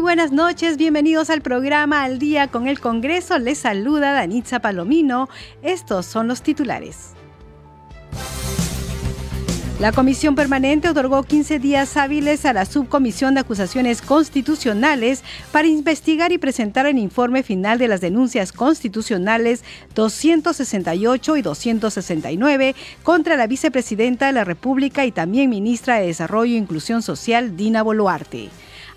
Muy buenas noches. Bienvenidos al programa Al Día con el Congreso. Les saluda Danitza Palomino. Estos son los titulares. La Comisión Permanente otorgó 15 días hábiles a la Subcomisión de Acusaciones Constitucionales para investigar y presentar el informe final de las denuncias constitucionales 268 y 269 contra la vicepresidenta de la República y también ministra de Desarrollo e Inclusión Social, Dina Boluarte.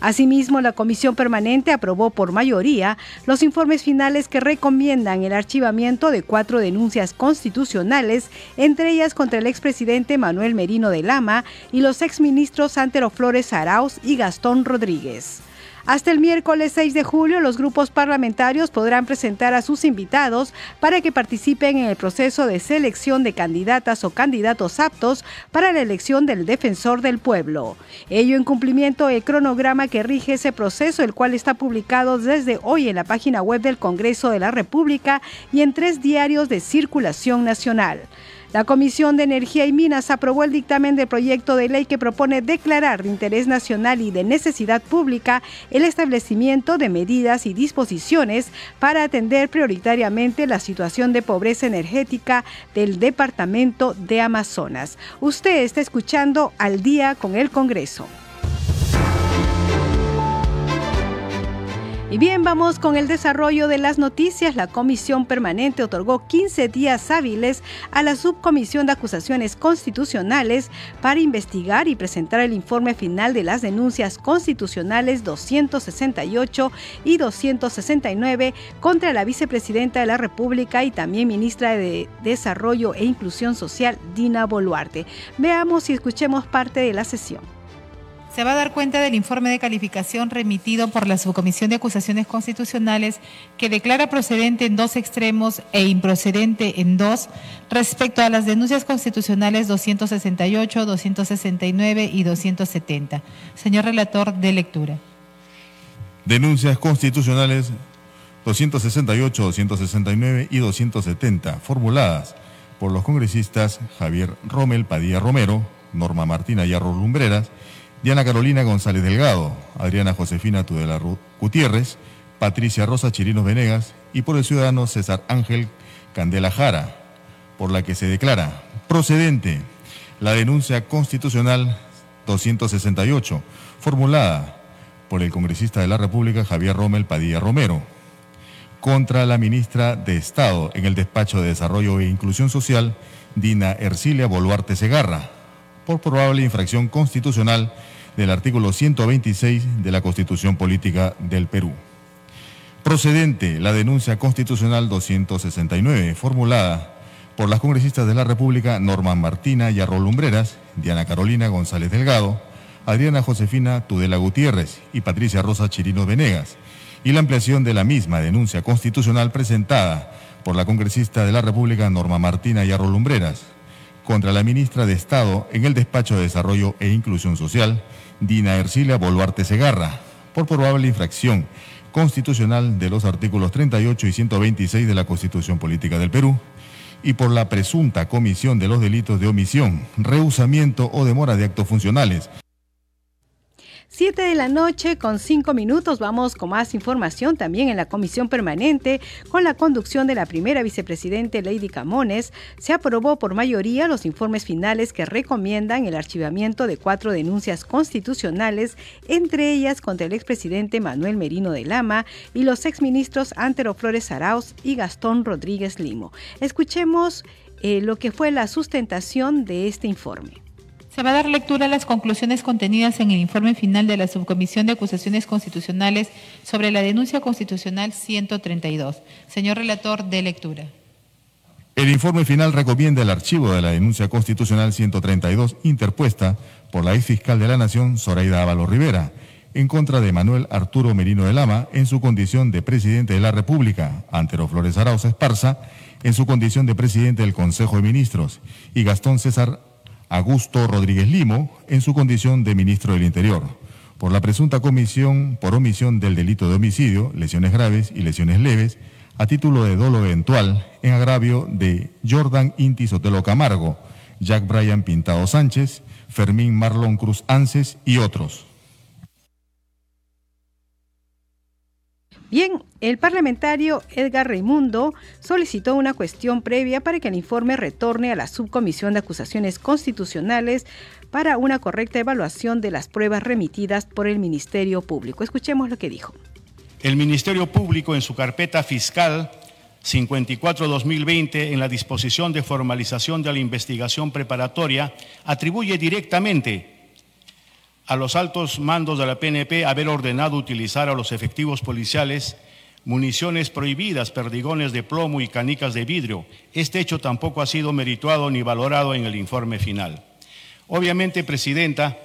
Asimismo, la Comisión Permanente aprobó por mayoría los informes finales que recomiendan el archivamiento de cuatro denuncias constitucionales, entre ellas contra el expresidente Manuel Merino de Lama y los exministros Antero Flores Arauz y Gastón Rodríguez. Hasta el miércoles 6 de julio, los grupos parlamentarios podrán presentar a sus invitados para que participen en el proceso de selección de candidatas o candidatos aptos para la elección del defensor del pueblo. Ello en cumplimiento del cronograma que rige ese proceso, el cual está publicado desde hoy en la página web del Congreso de la República y en tres diarios de circulación nacional. La Comisión de Energía y Minas aprobó el dictamen del proyecto de ley que propone declarar de interés nacional y de necesidad pública el establecimiento de medidas y disposiciones para atender prioritariamente la situación de pobreza energética del departamento de Amazonas. Usted está escuchando al día con el Congreso. Y bien, vamos con el desarrollo de las noticias. La Comisión Permanente otorgó 15 días hábiles a la Subcomisión de Acusaciones Constitucionales para investigar y presentar el informe final de las denuncias constitucionales 268 y 269 contra la vicepresidenta de la República y también ministra de Desarrollo e Inclusión Social, Dina Boluarte. Veamos y escuchemos parte de la sesión se va a dar cuenta del informe de calificación remitido por la Subcomisión de Acusaciones Constitucionales que declara procedente en dos extremos e improcedente en dos respecto a las denuncias constitucionales 268, 269 y 270. Señor relator, de lectura. Denuncias constitucionales 268, 269 y 270, formuladas por los congresistas Javier Rommel Padilla Romero, Norma Martina Yarro Lumbreras, Diana Carolina González Delgado, Adriana Josefina Tudela Gutiérrez, Patricia Rosa Chirinos Venegas y por el ciudadano César Ángel Candela Jara, por la que se declara procedente la denuncia constitucional 268, formulada por el congresista de la República Javier Rommel Padilla Romero, contra la ministra de Estado en el despacho de Desarrollo e Inclusión Social, Dina Ercilia Boluarte Segarra, por probable infracción constitucional del artículo 126 de la Constitución Política del Perú. Procedente la denuncia constitucional 269, formulada por las congresistas de la República Norma Martina Yarro Lumbreras, Diana Carolina González Delgado, Adriana Josefina Tudela Gutiérrez y Patricia Rosa Chirino Venegas, y la ampliación de la misma denuncia constitucional presentada por la congresista de la República Norma Martina Yarro Lumbreras contra la ministra de Estado en el Despacho de Desarrollo e Inclusión Social, Dina Ercilia Boluarte Segarra, por probable infracción constitucional de los artículos 38 y 126 de la Constitución Política del Perú, y por la presunta comisión de los delitos de omisión, rehusamiento o demora de actos funcionales 7 de la noche con 5 minutos vamos con más información también en la comisión permanente con la conducción de la primera vicepresidente Lady Camones. Se aprobó por mayoría los informes finales que recomiendan el archivamiento de cuatro denuncias constitucionales, entre ellas contra el expresidente Manuel Merino de Lama y los exministros Antero Flores Arauz y Gastón Rodríguez Limo. Escuchemos eh, lo que fue la sustentación de este informe. Se va a dar lectura a las conclusiones contenidas en el informe final de la Subcomisión de Acusaciones Constitucionales sobre la denuncia constitucional 132. Señor relator, de lectura. El informe final recomienda el archivo de la denuncia constitucional 132 interpuesta por la ex fiscal de la Nación, Zoraida Ávalo Rivera, en contra de Manuel Arturo Merino de Lama en su condición de presidente de la República, Antero Flores Arauz Esparza en su condición de presidente del Consejo de Ministros y Gastón César Augusto Rodríguez Limo en su condición de ministro del Interior por la presunta comisión por omisión del delito de homicidio, lesiones graves y lesiones leves a título de dolo eventual en agravio de Jordan Inti Sotelo Camargo, Jack Bryan Pintado Sánchez, Fermín Marlon Cruz Ances y otros. Bien, el parlamentario Edgar Raimundo solicitó una cuestión previa para que el informe retorne a la Subcomisión de Acusaciones Constitucionales para una correcta evaluación de las pruebas remitidas por el Ministerio Público. Escuchemos lo que dijo. El Ministerio Público en su carpeta fiscal 54-2020 en la disposición de formalización de la investigación preparatoria atribuye directamente a los altos mandos de la PNP haber ordenado utilizar a los efectivos policiales municiones prohibidas, perdigones de plomo y canicas de vidrio. Este hecho tampoco ha sido merituado ni valorado en el informe final. Obviamente, Presidenta,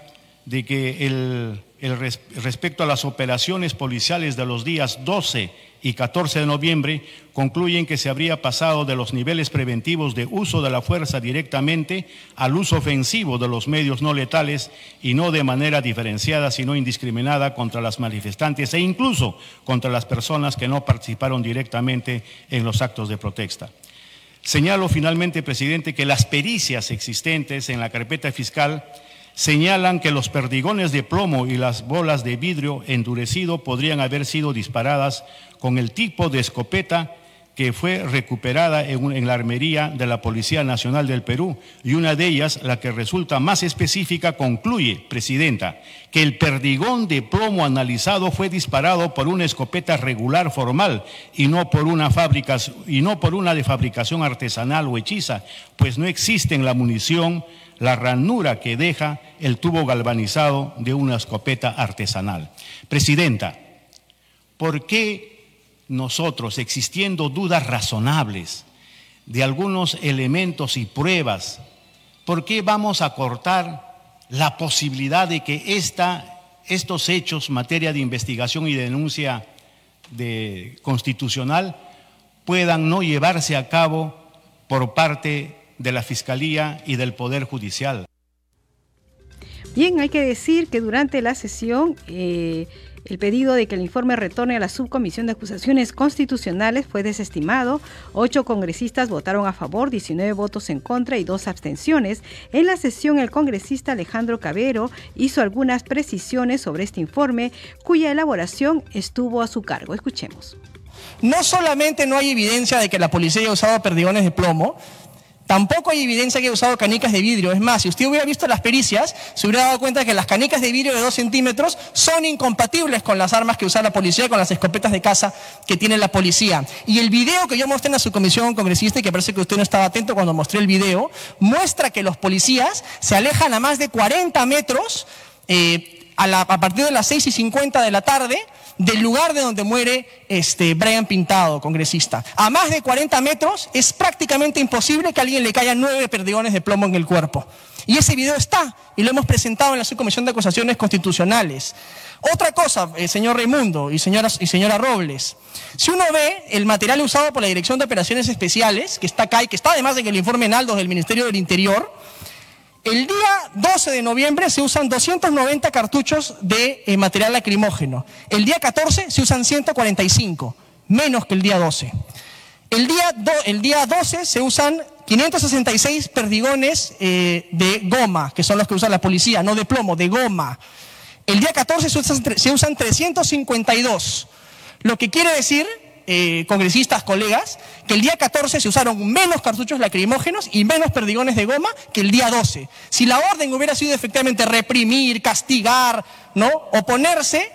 de que el, respecto a las operaciones policiales de los días 12 y 14 de noviembre concluyen que se habría pasado de los niveles preventivos de uso de la fuerza directamente al uso ofensivo de los medios no letales y no de manera diferenciada, sino indiscriminada contra las manifestantes e incluso contra las personas que no participaron directamente en los actos de protesta. Señalo finalmente, presidente, que las pericias existentes en la carpeta fiscal señalan que los perdigones de plomo y las bolas de vidrio endurecido podrían haber sido disparadas con el tipo de escopeta que fue recuperada en, la armería de la Policía Nacional del Perú y una de ellas, la que resulta más específica, concluye, Presidenta, que el perdigón de plomo analizado fue disparado por una escopeta regular formal y no por una, fábrica, y no por una de fabricación artesanal o hechiza, pues no existe en la munición la ranura que deja el tubo galvanizado de una escopeta artesanal. Presidenta, ¿por qué nosotros, existiendo dudas razonables de algunos elementos y pruebas, ¿por qué vamos a cortar la posibilidad de que estos hechos, materia de investigación y denuncia de constitucional, puedan no llevarse a cabo por parte de la Fiscalía y del Poder Judicial? Bien, hay que decir que durante la sesión eh, el pedido de que el informe retorne a la Subcomisión de Acusaciones Constitucionales fue desestimado. Ocho congresistas votaron a favor, 19 votos en contra y dos abstenciones. En la sesión, el congresista Alejandro Cabero hizo algunas precisiones sobre este informe, cuya elaboración estuvo a su cargo. Escuchemos. No solamente no hay evidencia de que la policía haya usado perdigones de plomo, Tampoco hay evidencia que haya usado canicas de vidrio. Es más, si usted hubiera visto las pericias, se hubiera dado cuenta que las canicas de vidrio de 2 centímetros son incompatibles con las armas que usa la policía, con las escopetas de caza que tiene la policía. Y el video que yo mostré en la subcomisión congresista, y que parece que usted no estaba atento cuando mostré el video, muestra que los policías se alejan a más de 40 metros eh, a, a partir de las 6 y 50 de la tarde del lugar de donde muere este Brian Pintado, congresista. A más de 40 metros es prácticamente imposible que a alguien le caigan nueve perdigones de plomo en el cuerpo. Y ese video está, y lo hemos presentado en la Subcomisión de Acusaciones Constitucionales. Otra cosa, eh, señor Raimundo y señora, y señora Robles, si uno ve el material usado por la Dirección de Operaciones Especiales, que está acá y que está además en el informe Naldos del Ministerio del Interior, el día 12 de noviembre se usan 290 cartuchos de eh, material lacrimógeno. El día 14 se usan 145, menos que el día 12. El día, el día 12 se usan 566 perdigones eh, de goma, que son los que usa la policía, no de plomo, de goma. El día 14 se se usan 352, lo que quiere decir eh, congresistas, colegas, que el día 14 se usaron menos cartuchos lacrimógenos y menos perdigones de goma que el día 12. Si la orden hubiera sido efectivamente reprimir, castigar, ¿no? oponerse,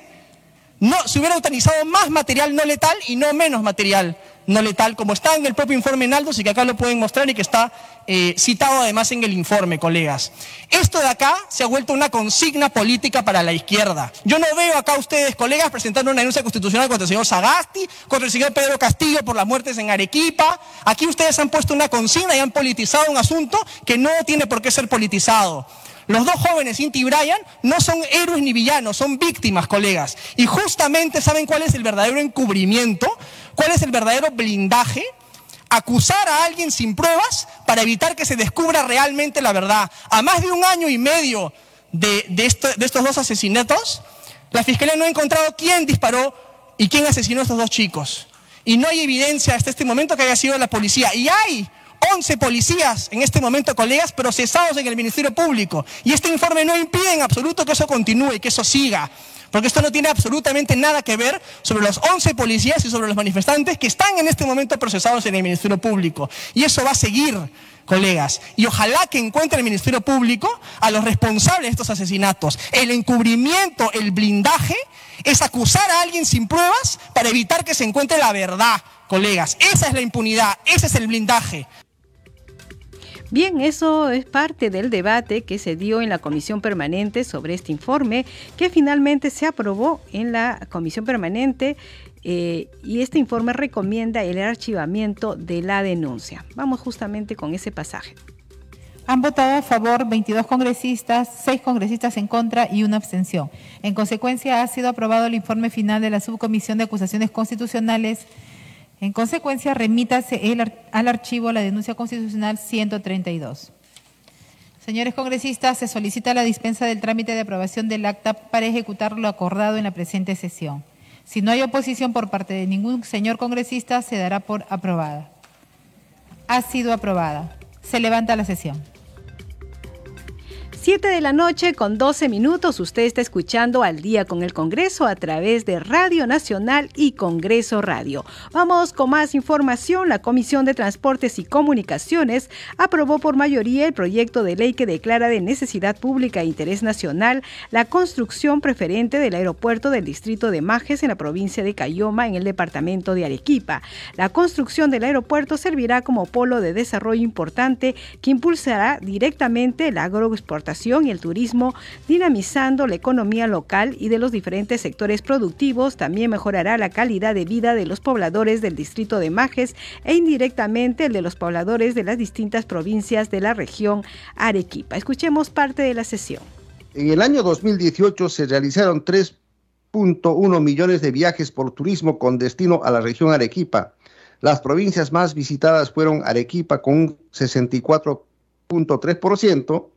no, se hubiera utilizado más material no letal y no menos material no letal, como está en el propio informe Naldos y que acá lo pueden mostrar y que está eh, citado además en el informe, colegas. Esto de acá se ha vuelto una consigna política para la izquierda. Yo no veo acá ustedes, colegas, presentando una denuncia constitucional contra el señor Sagasti, contra el señor Pedro Castillo por las muertes en Arequipa. Aquí ustedes han puesto una consigna y han politizado un asunto que no tiene por qué ser politizado. Los dos jóvenes, Inti y Brian, no son héroes ni villanos, son víctimas, colegas. Y justamente saben cuál es el verdadero encubrimiento, cuál es el verdadero blindaje acusar a alguien sin pruebas para evitar que se descubra realmente la verdad. A más de un año y medio de, estos dos asesinatos, la Fiscalía no ha encontrado quién disparó y quién asesinó a estos dos chicos. Y no hay evidencia hasta este momento que haya sido la policía. Y hay 11 policías en este momento, colegas, procesados en el Ministerio Público. Y este informe no impide en absoluto que eso continúe, que eso siga. Porque esto no tiene absolutamente nada que ver sobre los 11 policías y sobre los manifestantes que están en este momento procesados en el Ministerio Público. Y eso va a seguir, colegas. Y ojalá que encuentre el Ministerio Público a los responsables de estos asesinatos. El encubrimiento, el blindaje, es acusar a alguien sin pruebas para evitar que se encuentre la verdad, colegas. Esa es la impunidad, ese es el blindaje. Bien, eso es parte del debate que se dio en la comisión permanente sobre este informe que finalmente se aprobó en la comisión permanente eh, y este informe recomienda el archivamiento de la denuncia. Vamos justamente con ese pasaje. Han votado a favor 22 congresistas, 6 congresistas en contra y una abstención. En consecuencia, ha sido aprobado el informe final de la Subcomisión de Acusaciones Constitucionales en consecuencia, remítase al archivo la denuncia constitucional 132. Señores congresistas, se solicita la dispensa del trámite de aprobación del acta para ejecutar lo acordado en la presente sesión. Si no hay oposición por parte de ningún señor congresista, se dará por aprobada. Ha sido aprobada. Se levanta la sesión. 7 de la noche con 12 minutos. Usted está escuchando al día con el Congreso a través de Radio Nacional y Congreso Radio. Vamos con más información. La Comisión de Transportes y Comunicaciones aprobó por mayoría el proyecto de ley que declara de necesidad pública e interés nacional la construcción preferente del aeropuerto del distrito de Majes en la provincia de Cayoma en el departamento de Arequipa. La construcción del aeropuerto servirá como polo de desarrollo importante que impulsará directamente la agroexportación y el turismo, dinamizando la economía local y de los diferentes sectores productivos. También mejorará la calidad de vida de los pobladores del distrito de Majes e indirectamente el de los pobladores de las distintas provincias de la región Arequipa. Escuchemos parte de la sesión. En el año 2018 se realizaron 3.1 millones de viajes por turismo con destino a la región Arequipa. Las provincias más visitadas fueron Arequipa con un 64.3%,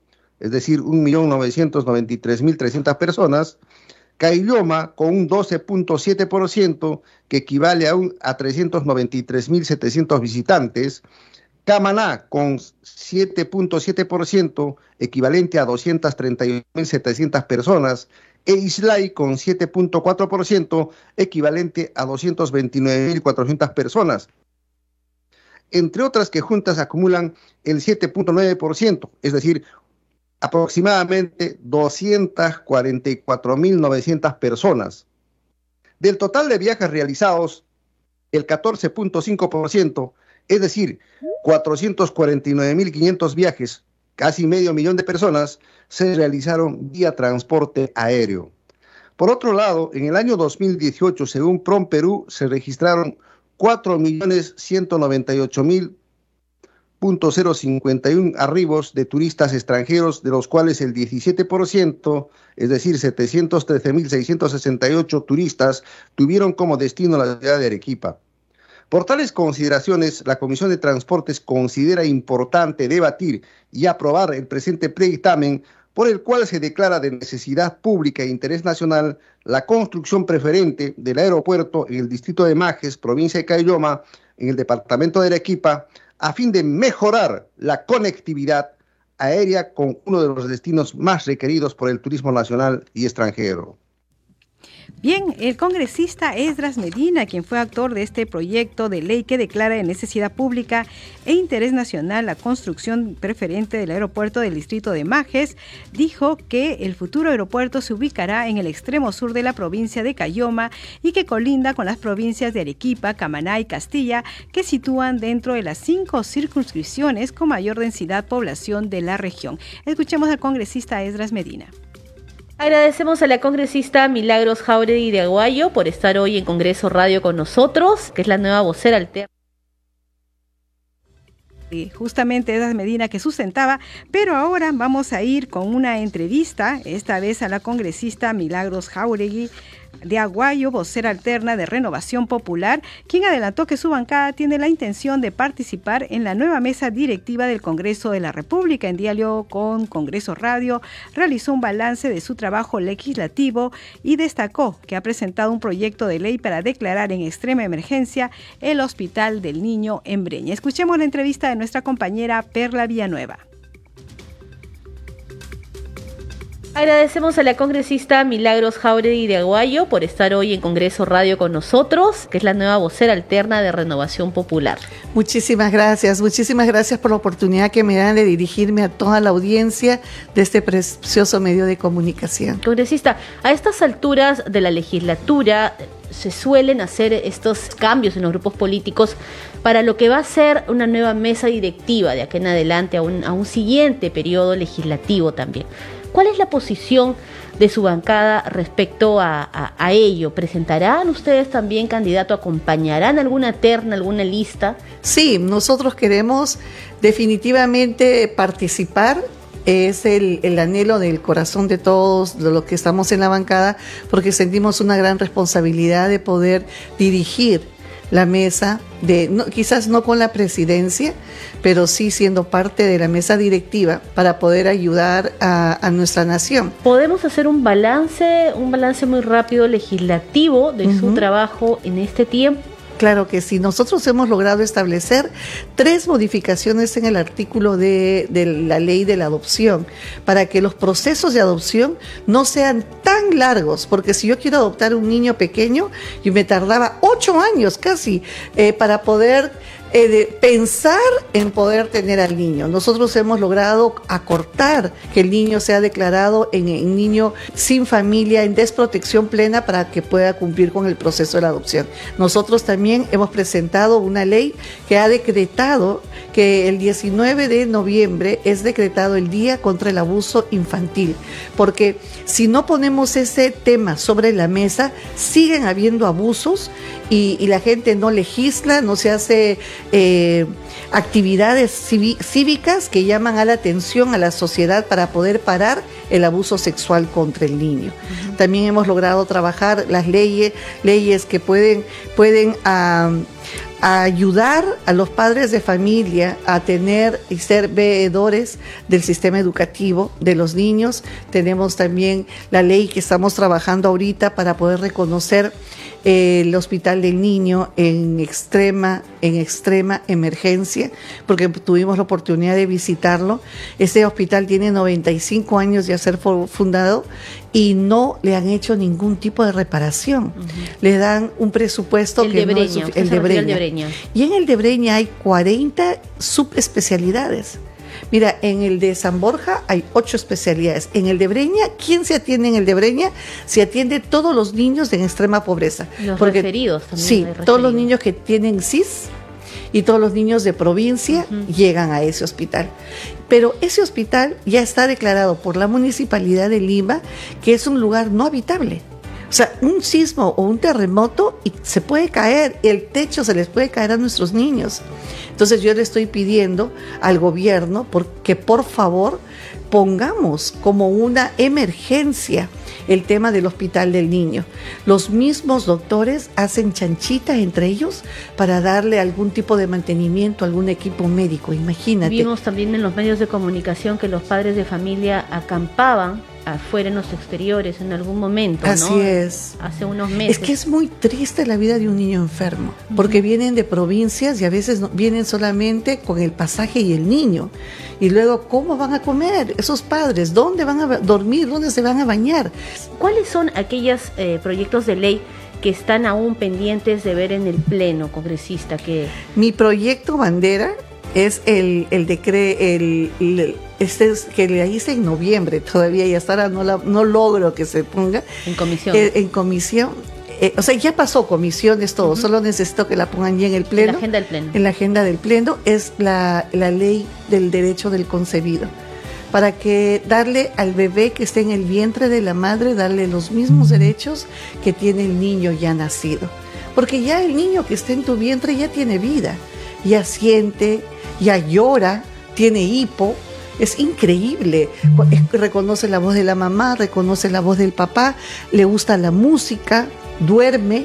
es decir, 1.993.300 personas, Cailloma con un 12.7%, que equivale a, a 393.700 visitantes, Camaná con 7.7%, equivalente a 231.700 personas, e Islay con 7.4%, equivalente a 229.400 personas. Entre otras que juntas acumulan el 7.9%, es decir, aproximadamente 244.900 personas. Del total de viajes realizados, el 14.5%, es decir, 449.500 viajes, casi medio millón de personas, se realizaron vía transporte aéreo. Por otro lado, en el año 2018, según PROM Perú, se registraron 4.198.000 051 arribos de turistas extranjeros, de los cuales el 17%, es decir, 713.668 turistas, tuvieron como destino la ciudad de Arequipa. Por tales consideraciones, la Comisión de Transportes considera importante debatir y aprobar el presente predictamen por el cual se declara de necesidad pública e interés nacional la construcción preferente del aeropuerto en el distrito de Majes, provincia de Cayoma, en el departamento de Arequipa, a fin de mejorar la conectividad aérea con uno de los destinos más requeridos por el turismo nacional y extranjero. Bien, el congresista Esdras Medina, quien fue actor de este proyecto de ley que declara de necesidad pública e interés nacional la construcción preferente del aeropuerto del distrito de Majes, dijo que el futuro aeropuerto se ubicará en el extremo sur de la provincia de Cayoma y que colinda con las provincias de Arequipa, Camaná y Castilla, que sitúan dentro de las cinco circunscripciones con mayor densidad población de la región. Escuchemos al congresista Esdras Medina. Agradecemos a la congresista Milagros Jauregui de Aguayo por estar hoy en Congreso Radio con nosotros, que es la nueva vocera alterna. y justamente Edad Medina que sustentaba, pero ahora vamos a ir con una entrevista, esta vez a la congresista Milagros Jauregui de Aguayo, vocera alterna de Renovación Popular, quien adelantó que su bancada tiene la intención de participar en la nueva mesa directiva del Congreso de la República. En diálogo con Congreso Radio, realizó un balance de su trabajo legislativo y destacó que ha presentado un proyecto de ley para declarar en extrema emergencia el Hospital del Niño en Breña. Escuchemos la entrevista de nuestra compañera Perla Villanueva. Agradecemos a la congresista Milagros Jauregui de Aguayo por estar hoy en Congreso Radio con nosotros, que es la nueva vocera alterna de Renovación Popular. Muchísimas gracias, muchísimas gracias por la oportunidad que me dan de dirigirme a toda la audiencia de este precioso medio de comunicación. Congresista, a estas alturas de la legislatura se suelen hacer estos cambios en los grupos políticos para lo que va a ser una nueva mesa directiva de aquí en adelante a un, a un siguiente periodo legislativo también. ¿Cuál es la posición de su bancada respecto a, ello? ¿Presentarán ustedes también candidato? ¿Acompañarán alguna terna, alguna lista? Sí, nosotros queremos definitivamente participar es el, el, anhelo del corazón de todos, de los que estamos en la bancada, porque sentimos una gran responsabilidad de poder dirigir la mesa, de, quizás no con la presidencia, pero sí siendo parte de la mesa directiva para poder ayudar a, nuestra nación. ¿Podemos hacer un balance, un balance muy rápido legislativo de su trabajo en este tiempo? Claro que sí. Nosotros hemos logrado establecer tres modificaciones en el artículo de, la ley de la adopción para que los procesos de adopción no sean tan largos, porque si yo quiero adoptar un niño pequeño, y me tardaba ocho años casi eh, para poder eh, de pensar en poder tener al niño. Nosotros hemos logrado acortar que el niño sea declarado en, en, niño sin familia, en desprotección plena para que pueda cumplir con el proceso de la adopción. Nosotros también hemos presentado una ley que ha decretado que el 19 de noviembre es decretado el Día contra el Abuso Infantil, porque si no ponemos ese tema sobre la mesa, siguen habiendo abusos y, y la gente no legisla, no se hace eh, actividades cívicas que llaman a la atención a la sociedad para poder parar el abuso sexual contra el niño. También hemos logrado trabajar las leyes, leyes que pueden, pueden ayudar a los padres de familia a tener y ser veedores del sistema educativo de los niños. Tenemos también la ley que estamos trabajando ahorita para poder reconocer el Hospital del Niño en extrema, en extrema emergencia, porque tuvimos la oportunidad de visitarlo. Ese hospital tiene 95 años de ser fundado y no le han hecho ningún tipo de reparación. Le dan un presupuesto el que de no es el de Breña. Y en el de Breña hay 40 subespecialidades. Mira, en el de San Borja hay ocho especialidades. En el de Breña, ¿quién se atiende en el de Breña? Se atiende todos los niños en extrema pobreza. Los referidos también. Sí, todos los niños que tienen CIS y todos los niños de provincia llegan a ese hospital. Pero ese hospital ya está declarado por la Municipalidad de Lima que es un lugar no habitable. O sea, un sismo o un terremoto y se puede caer, el techo se les puede caer a nuestros niños. Entonces yo le estoy pidiendo al gobierno que por favor pongamos como una emergencia el tema del hospital del niño. Los mismos doctores hacen chanchita entre ellos para darle algún tipo de mantenimiento, algún equipo médico, imagínate. Vimos también en los medios de comunicación que los padres de familia acampaban afuera en los exteriores en algún momento. Así es. Hace unos meses. Es que es muy triste la vida de un niño enfermo, porque vienen de provincias y a veces vienen solamente con el pasaje y el niño. Y luego, ¿cómo van a comer esos padres? ¿Dónde van a dormir? ¿Dónde se van a bañar? ¿Cuáles son aquellos eh, proyectos de ley que están aún pendientes de ver en el Pleno congresista? Que... Mi proyecto bandera es el, el decreto, el, este es, que le hice en noviembre todavía y hasta ahora no, la, no logro que se ponga. En comisión. Eh, en comisión. Eh, o sea, ya pasó comisiones, todo, solo necesito que la pongan ya en el pleno. En la agenda del pleno. En la agenda del pleno es la, la ley del derecho del concebido para que darle al bebé que esté en el vientre de la madre, darle los mismos derechos que tiene el niño ya nacido. Porque ya el niño que está en tu vientre ya tiene vida, ya siente, ya llora, tiene hipo, es increíble. Reconoce la voz de la mamá, reconoce la voz del papá, le gusta la música, duerme.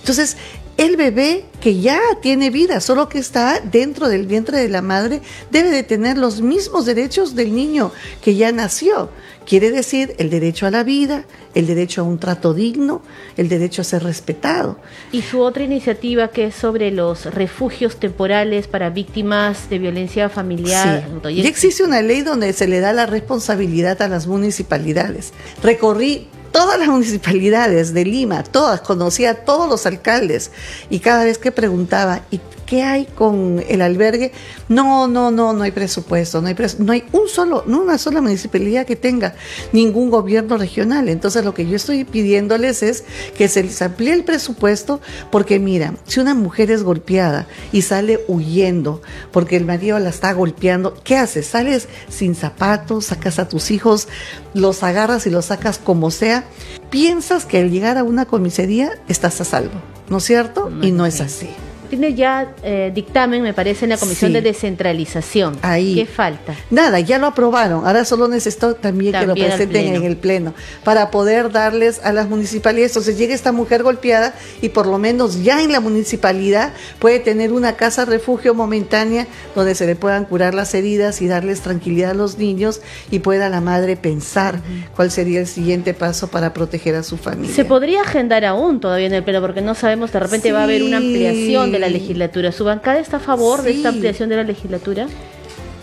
Entonces, el bebé que ya tiene vida, solo que está dentro del vientre de la madre, debe de tener los mismos derechos del niño que ya nació. Quiere decir el derecho a la vida, el derecho a un trato digno, el derecho a ser respetado. Y su otra iniciativa que es sobre los refugios temporales para víctimas de violencia familiar. Sí. Ya existe una ley donde se le da la responsabilidad a las municipalidades. Recorrí todas las municipalidades de Lima, todas, conocía a todos los alcaldes y cada vez que preguntaba, ¿y qué hay con el albergue? No, no, no, no hay presupuesto, no hay, no hay un solo, no una sola municipalidad que tenga ningún gobierno regional. Entonces lo que yo estoy pidiéndoles es que se les amplíe el presupuesto porque mira, si una mujer es golpeada y sale huyendo porque el marido la está golpeando, ¿qué haces? Sales sin zapatos, sacas a tus hijos, los agarras y los sacas como sea piensas que al llegar a una comisaría estás a salvo, ¿no es cierto? y no es así tiene ya eh, dictamen, me parece, en la Comisión de Descentralización. Ahí. ¿Qué falta? Nada, ya lo aprobaron. Ahora solo necesito también, que lo presenten en el Pleno para poder darles a las municipalidades. Entonces llega esta mujer golpeada y por lo menos ya en la municipalidad puede tener una casa refugio momentánea donde se le puedan curar las heridas y darles tranquilidad a los niños y pueda la madre pensar cuál sería el siguiente paso para proteger a su familia. Se podría agendar aún todavía en el Pleno porque no sabemos, de repente va a haber una ampliación de la legislatura. ¿Su bancada está a favor de esta ampliación de la legislatura?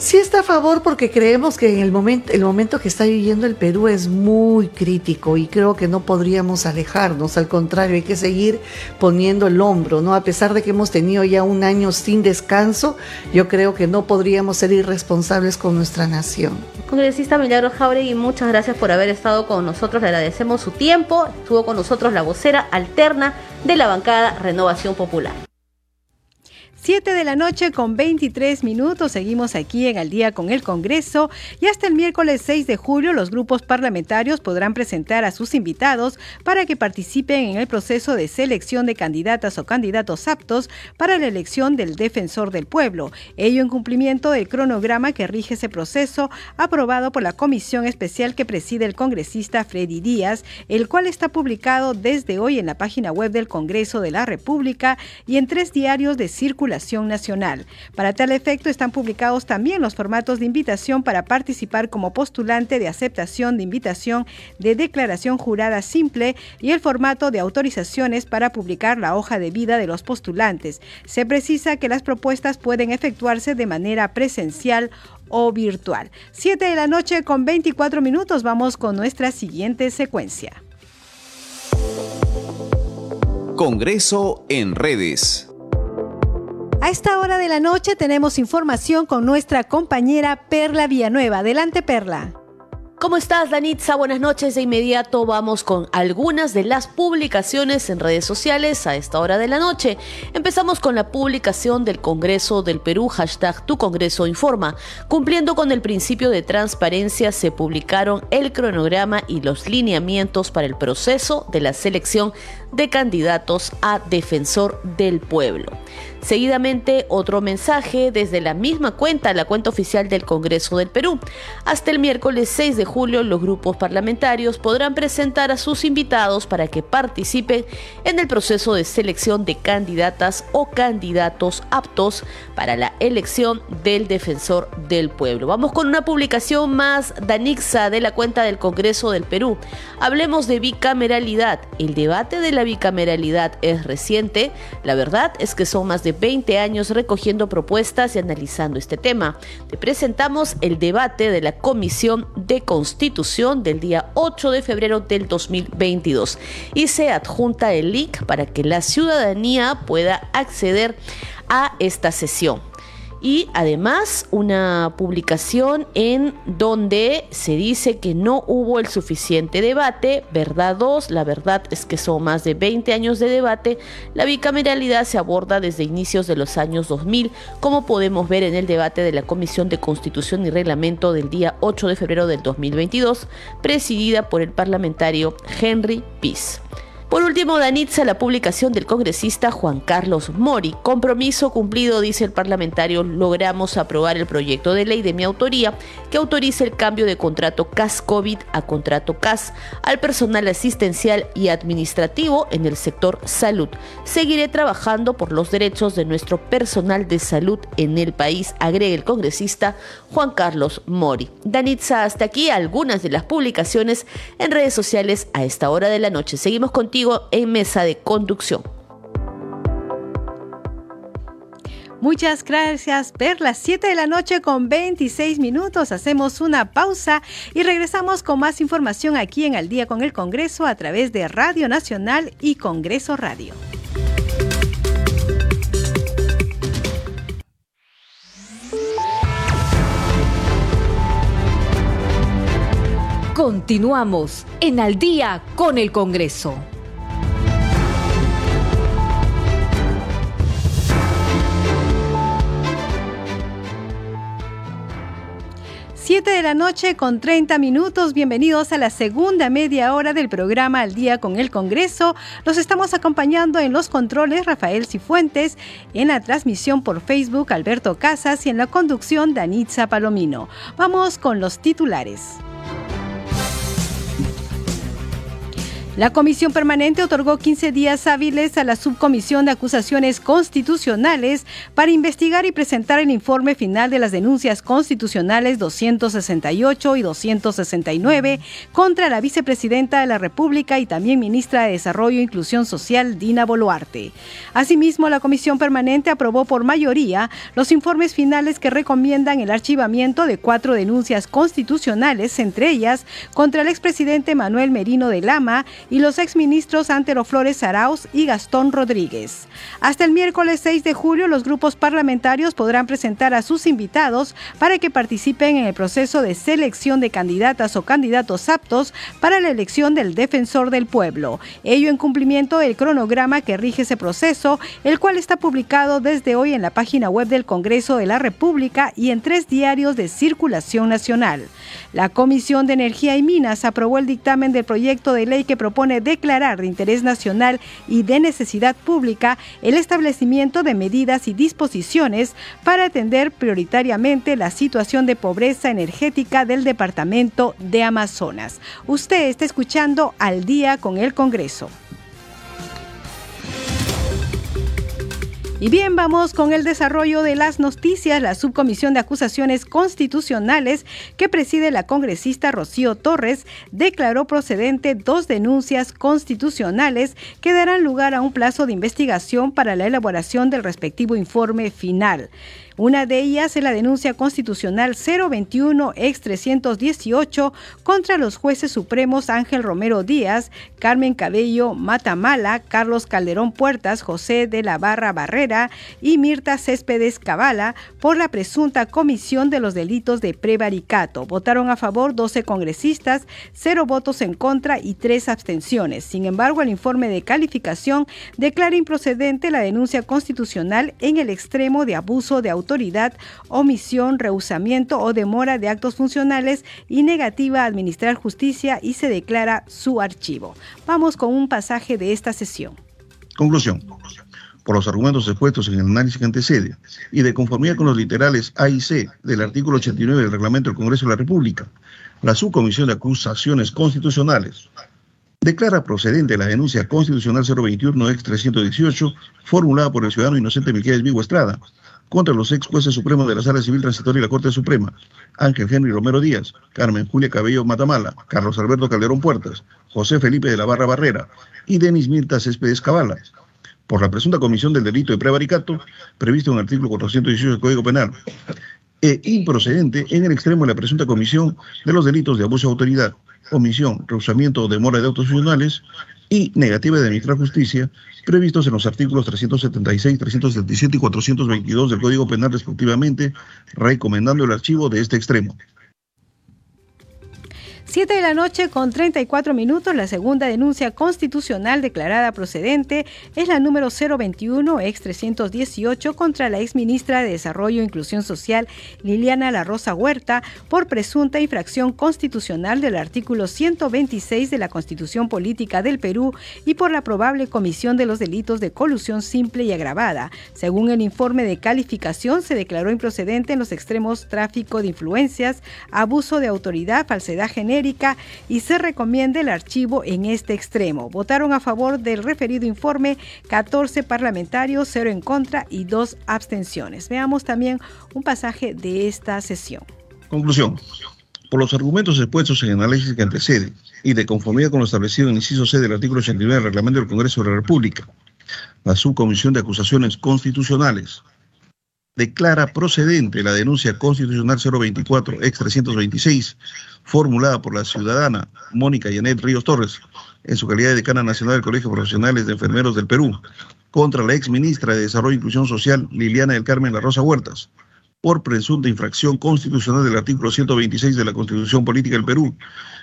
Sí está a favor porque creemos que en el momento, el momento que está viviendo el Perú es muy crítico y creo que no podríamos alejarnos, al contrario, hay que seguir poniendo el hombro, ¿no? A pesar de que hemos tenido ya un año sin descanso, yo creo que no podríamos ser irresponsables con nuestra nación. Congresista Milagro Jauregui, muchas gracias por haber estado con nosotros, le agradecemos su tiempo, estuvo con nosotros la vocera alterna de la bancada Renovación Popular. 7 de la noche con 23 minutos. Seguimos aquí en Al día con el Congreso y hasta el miércoles 6 de julio los grupos parlamentarios podrán presentar a sus invitados para que participen en el proceso de selección de candidatas o candidatos aptos para la elección del defensor del pueblo. Ello en cumplimiento del cronograma que rige ese proceso aprobado por la comisión especial que preside el congresista Freddy Díaz, el cual está publicado desde hoy en la página web del Congreso de la República y en tres diarios de circulación nacional. Para tal efecto están publicados también los formatos de invitación para participar como postulante de aceptación de invitación de declaración jurada simple y el formato de autorizaciones para publicar la hoja de vida de los postulantes. Se precisa que las propuestas pueden efectuarse de manera presencial o virtual. 7 de la noche con 24 minutos vamos con nuestra siguiente secuencia. Congreso en redes. A esta hora de la noche tenemos información con nuestra compañera Perla Villanueva. Adelante, Perla. ¿Cómo estás, Danitza? Buenas noches. De inmediato vamos con algunas de las publicaciones en redes sociales a esta hora de la noche. Empezamos con la publicación del Congreso del Perú, hashtag Tu Congreso Informa. Cumpliendo con el principio de transparencia, se publicaron el cronograma y los lineamientos para el proceso de la selección de candidatos a defensor del pueblo. Seguidamente, otro mensaje desde la misma cuenta, la cuenta oficial del Congreso del Perú. Hasta el miércoles 6 de julio, los grupos parlamentarios podrán presentar a sus invitados para que participen en el proceso de selección de candidatas o candidatos aptos para la elección del defensor del pueblo. Vamos con una publicación más danixa de la cuenta del Congreso del Perú. Hablemos de bicameralidad. El debate de la bicameralidad es reciente. La verdad es que son más de 20 años recogiendo propuestas y analizando este tema. Te presentamos el debate de la Comisión de Constitución del día 8 de febrero del 2022 y se adjunta el link para que la ciudadanía pueda acceder a esta sesión y además una publicación en donde se dice que no hubo el suficiente debate, verdad 2, la verdad es que son más de 20 años de debate, la bicameralidad se aborda desde inicios de los años 2000, como podemos ver en el debate de la Comisión de Constitución y Reglamento del día 8 de febrero del 2022, presidida por el parlamentario Henry Peace. Por último, Danitza, la publicación del congresista Juan Carlos Mori. Compromiso cumplido, dice el parlamentario, logramos aprobar el proyecto de ley de mi autoría que autoriza el cambio de contrato CAS-COVID a contrato CAS al personal asistencial y administrativo en el sector salud. Seguiré trabajando por los derechos de nuestro personal de salud en el país, agrega el congresista Juan Carlos Mori. Danitza, hasta aquí algunas de las publicaciones en redes sociales a esta hora de la noche. Seguimos contigo en mesa de conducción. Muchas gracias, Per. Las 7 de la noche con 26 minutos. Hacemos una pausa y regresamos con más información aquí en Al Día con el Congreso a través de Radio Nacional y Congreso Radio. Continuamos en Al Día con el Congreso. 7 de la noche con 30 minutos. Bienvenidos a la segunda media hora del programa Al Día con el Congreso. Los estamos acompañando en los controles Rafael Cifuentes, en la transmisión por Facebook Alberto Casas y en la conducción Danitza Palomino. Vamos con los titulares. La Comisión Permanente otorgó 15 días hábiles a la Subcomisión de Acusaciones Constitucionales para investigar y presentar el informe final de las denuncias constitucionales 268 y 269 contra la vicepresidenta de la República y también ministra de Desarrollo e Inclusión Social, Dina Boluarte. Asimismo, la Comisión Permanente aprobó por mayoría los informes finales que recomiendan el archivamiento de cuatro denuncias constitucionales, entre ellas contra el expresidente Manuel Merino de Lama, y los exministros Antero Flores Arauz y Gastón Rodríguez. Hasta el miércoles 6 de julio, los grupos parlamentarios podrán presentar a sus invitados para que participen en el proceso de selección de candidatas o candidatos aptos para la elección del defensor del pueblo. Ello en cumplimiento del cronograma que rige ese proceso, el cual está publicado desde hoy en la página web del Congreso de la República y en tres diarios de circulación nacional. La Comisión de Energía y Minas aprobó el dictamen del proyecto de ley que propone declarar de interés nacional y de necesidad pública el establecimiento de medidas y disposiciones para atender prioritariamente la situación de pobreza energética del departamento de Amazonas. Usted está escuchando al día con el Congreso. Y bien, vamos con el desarrollo de las noticias. La Subcomisión de Acusaciones Constitucionales que preside la congresista Rocío Torres declaró procedente dos denuncias constitucionales que darán lugar a un plazo de investigación para la elaboración del respectivo informe final. Una de ellas es la denuncia constitucional 021 ex 318 contra los jueces supremos Ángel Romero Díaz, Carmen Cabello Matamala, Carlos Calderón Puertas, José de la Barra Barrera y Mirta Céspedes Cabala por la presunta comisión de los delitos de prevaricato. Votaron a favor 12 congresistas, 0 votos en contra y 3 abstenciones. Sin embargo, el informe de calificación declara improcedente la denuncia constitucional en el extremo de abuso de autoridad autoridad, omisión, rehusamiento o demora de actos funcionales y negativa a administrar justicia y se declara su archivo. Vamos con un pasaje de esta sesión. Conclusión. Por los argumentos expuestos en el análisis que antecede y de conformidad con los literales A y C del artículo 89 del Reglamento del Congreso de la República, la Subcomisión de Acusaciones Constitucionales declara procedente la denuncia constitucional 021 ex 318 formulada por el ciudadano inocente Miguel Vigo Estrada contra los ex jueces supremos de la Sala Civil Transitoria y la Corte Suprema, Ángel Henry Romero Díaz, Carmen Julia Cabello Matamala, Carlos Alberto Calderón Puertas, José Felipe de la Barra Barrera y Denis Mirta Céspedes Cabala, por la presunta comisión del delito de prevaricato previsto en el artículo 418 del Código Penal, e improcedente en el extremo de la presunta comisión de los delitos de abuso de autoridad, omisión, rehusamiento o demora de autos funcionales y negativa de administrar justicia previstos en los artículos 376, 377 y 422 del Código Penal respectivamente, recomendando el archivo de este extremo. Siete de la noche con 34 minutos, la segunda denuncia constitucional declarada procedente es la número 021 ex 318 contra la ex ministra de Desarrollo e Inclusión Social Liliana La Rosa Huerta por presunta infracción constitucional del artículo 126 de la Constitución Política del Perú y por la probable comisión de los delitos de colusión simple y agravada. Según el informe de calificación, se declaró improcedente en los extremos tráfico de influencias, abuso de autoridad, falsedad y se recomienda el archivo en este extremo. Votaron a favor del referido informe 14 parlamentarios, 0 en contra y 2 abstenciones. Veamos también un pasaje de esta sesión. Conclusión. Por los argumentos expuestos en el análisis que antecede y de conformidad con lo establecido en el inciso C del artículo 89 del Reglamento del Congreso de la República, la Subcomisión de Acusaciones Constitucionales declara procedente la denuncia constitucional 024 ex 326 formulada por la ciudadana Mónica Yanet Ríos Torres en su calidad de decana nacional del Colegio Profesionales de Enfermeros del Perú contra la ex ministra de Desarrollo e Inclusión Social Liliana del Carmen La Rosa Huertas por presunta infracción constitucional del artículo 126 de la Constitución Política del Perú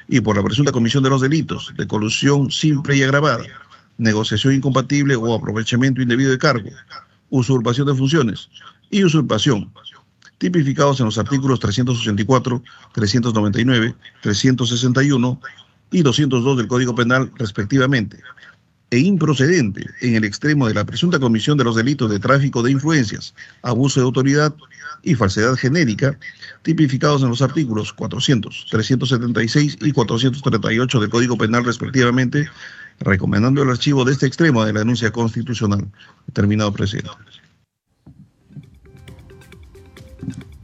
y por la presunta comisión de los delitos de colusión simple y agravada, negociación incompatible o aprovechamiento indebido de cargo, usurpación de funciones, y usurpación, tipificados en los artículos 384, 399, 361 y 202 del Código Penal respectivamente, e improcedente en el extremo de la presunta comisión de los delitos de tráfico de influencias, abuso de autoridad y falsedad genérica, tipificados en los artículos 400, 376 y 438 del Código Penal respectivamente, recomendando el archivo de este extremo de la denuncia constitucional. Terminado, presidente.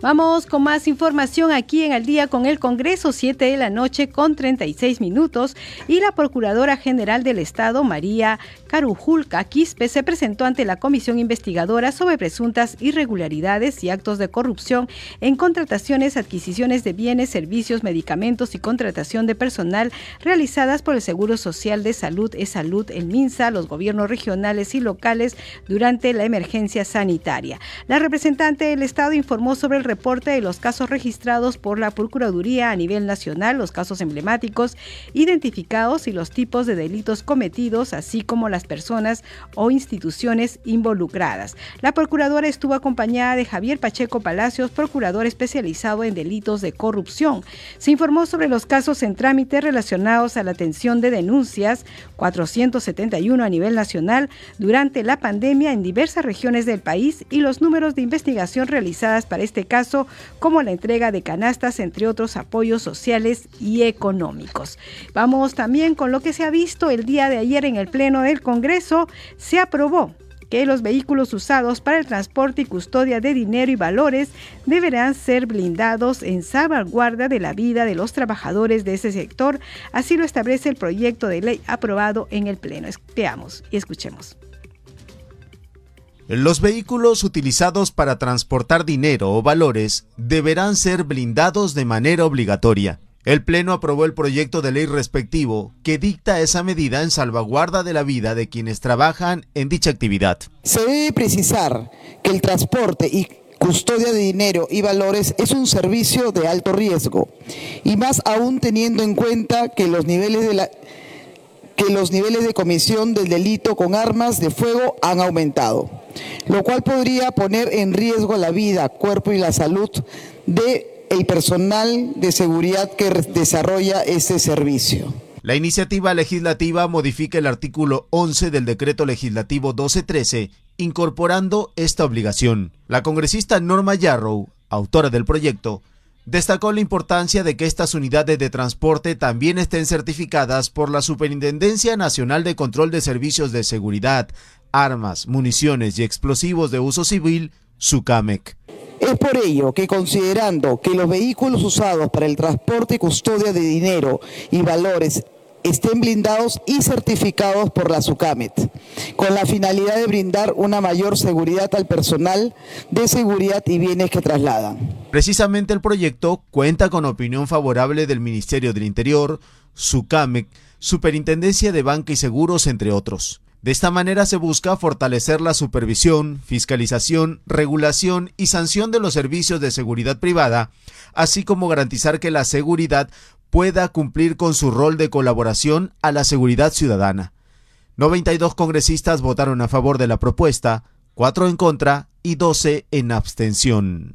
Vamos con más información aquí en Al día con el Congreso, 7 de la noche con 36 minutos. Y la Procuradora General del Estado, María Carujulca Quispe, se presentó ante la Comisión Investigadora sobre presuntas irregularidades y actos de corrupción en contrataciones, adquisiciones de bienes, servicios, medicamentos y contratación de personal realizadas por el Seguro Social de Salud, E-Salud, el MINSA, los gobiernos regionales y locales durante la emergencia sanitaria. La representante del Estado informó sobre el reporte de los casos registrados por la Procuraduría a nivel nacional, los casos emblemáticos identificados y los tipos de delitos cometidos, así como las personas o instituciones involucradas. La Procuradora estuvo acompañada de Javier Pacheco Palacios, procurador especializado en delitos de corrupción. Se informó sobre los casos en trámite relacionados a la atención de denuncias, 471 a nivel nacional, durante la pandemia en diversas regiones del país y los números de investigación realizadas para este caso como la entrega de canastas, entre otros apoyos sociales y económicos. Vamos también con lo que se ha visto el día de ayer en el Pleno del Congreso. Se aprobó que los vehículos usados para el transporte y custodia de dinero y valores deberán ser blindados en salvaguarda de la vida de los trabajadores de ese sector. Así lo establece el proyecto de ley aprobado en el Pleno. Veamos y escuchemos. Los vehículos utilizados para transportar dinero o valores deberán ser blindados de manera obligatoria. El Pleno aprobó el proyecto de ley respectivo que dicta esa medida en salvaguarda de la vida de quienes trabajan en dicha actividad. Se debe precisar que el transporte y custodia de dinero y valores es un servicio de alto riesgo y más aún teniendo en cuenta que los niveles de que los niveles de comisión del delito con armas de fuego han aumentado, lo cual podría poner en riesgo la vida, cuerpo y la salud de el personal de seguridad que desarrolla este servicio. La iniciativa legislativa modifica el artículo 11 del decreto legislativo 1213, incorporando esta obligación. La congresista Norma Yarrow, autora del proyecto, Destacó la importancia de que estas unidades de transporte también estén certificadas por la Superintendencia Nacional de Control de Servicios de Seguridad, Armas, Municiones y Explosivos de Uso Civil, SUCAMEC. Es por ello que considerando que los vehículos usados para el transporte y custodia de dinero y valores estén blindados y certificados por la SUCAMET, con la finalidad de brindar una mayor seguridad al personal de seguridad y bienes que trasladan. Precisamente el proyecto cuenta con opinión favorable del Ministerio del Interior, SUCAMEC, Superintendencia de Banca y Seguros, entre otros. De esta manera se busca fortalecer la supervisión, fiscalización, regulación y sanción de los servicios de seguridad privada, así como garantizar que la seguridad pueda cumplir con su rol de colaboración a la seguridad ciudadana. 92 congresistas votaron a favor de la propuesta, 4 en contra y 12 en abstención.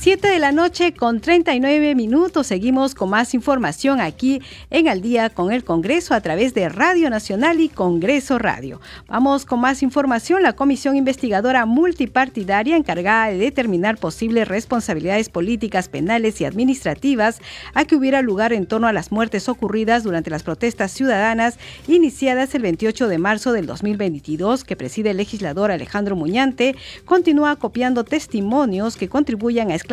7 de la noche con 39 minutos. Seguimos con más información aquí en Al día con el Congreso a través de Radio Nacional y Congreso Radio. Vamos con más información. La Comisión Investigadora Multipartidaria encargada de determinar posibles responsabilidades políticas, penales y administrativas a que hubiera lugar en torno a las muertes ocurridas durante las protestas ciudadanas iniciadas el 28 de marzo del 2022 que preside el legislador Alejandro Muñante, continúa copiando testimonios que contribuyan a esclarecer